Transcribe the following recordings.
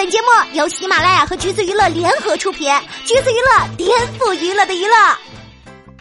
本节目由喜马拉雅和橘子娱乐联合出品，橘子娱乐颠覆娱乐的娱乐。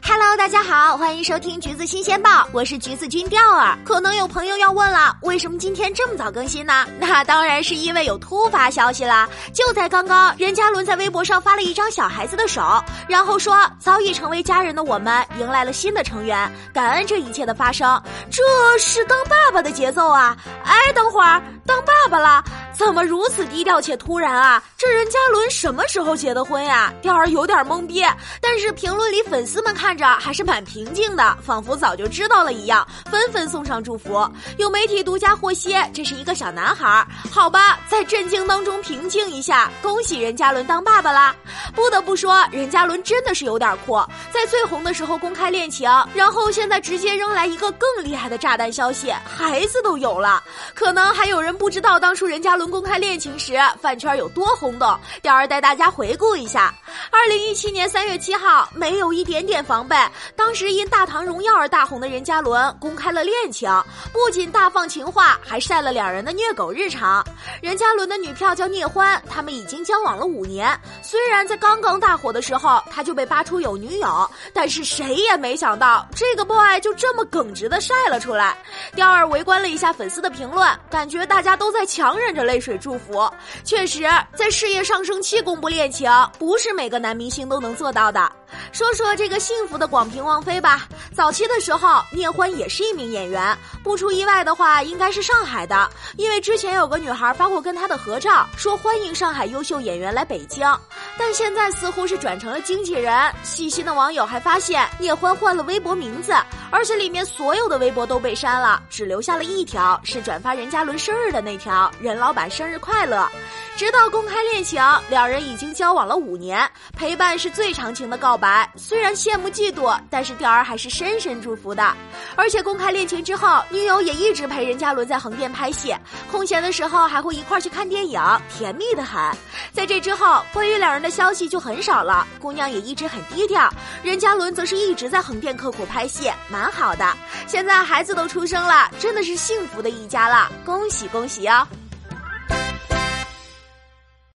Hello，大家好，欢迎收听橘子新鲜报，我是橘子君钓儿。可能有朋友要问了，为什么今天这么早更新呢？那当然是因为有突发消息啦！就在刚刚，任嘉伦在微博上发了一张小孩子的手，然后说早已成为家人的我们迎来了新的成员，感恩这一切的发生。这是当爸爸的节奏啊！哎，等会儿当爸爸了。怎么如此低调且突然啊？这任嘉伦什么时候结的婚呀？钓儿有点懵逼。但是评论里粉丝们看着还是蛮平静的，仿佛早就知道了一样，纷纷送上祝福。有媒体独家获悉，这是一个小男孩。好吧，在震惊当中平静一下，恭喜任嘉伦当爸爸啦！不得不说，任嘉伦真的是有点酷，在最红的时候公开恋情，然后现在直接扔来一个更厉害的炸弹消息，孩子都有了。可能还有人不知道当初任嘉伦。公开恋情时，饭圈有多轰动？钓儿带大家回顾一下：二零一七年三月七号，没有一点点防备，当时因《大唐荣耀》而大红的任嘉伦公开了恋情，不仅大放情话，还晒了两人的虐狗日常。任嘉伦的女票叫聂欢，他们已经交往了五年。虽然在刚刚大火的时候，他就被扒出有女友，但是谁也没想到这个 boy 就这么耿直的晒了出来。钓儿围观了一下粉丝的评论，感觉大家都在强忍着泪。水祝福，确实在事业上升期公布恋情，不是每个男明星都能做到的。说说这个幸福的广平王妃吧。早期的时候，聂欢也是一名演员，不出意外的话，应该是上海的，因为之前有个女孩发过跟他的合照，说欢迎上海优秀演员来北京。但现在似乎是转成了经纪人。细心的网友还发现，聂欢换了微博名字，而且里面所有的微博都被删了，只留下了一条是转发任嘉伦生日的那条“任老板生日快乐”。直到公开恋情，两人已经交往了五年，陪伴是最长情的告白。虽然羡慕嫉妒，但是钓儿还是深深祝福的。而且公开恋情之后，女友也一直陪任嘉伦在横店拍戏，空闲的时候还会一块去看电影，甜蜜的很。在这之后，关于两人的消息就很少了，姑娘也一直很低调。任嘉伦则是一直在横店刻苦拍戏，蛮好的。现在孩子都出生了，真的是幸福的一家了，恭喜恭喜哦！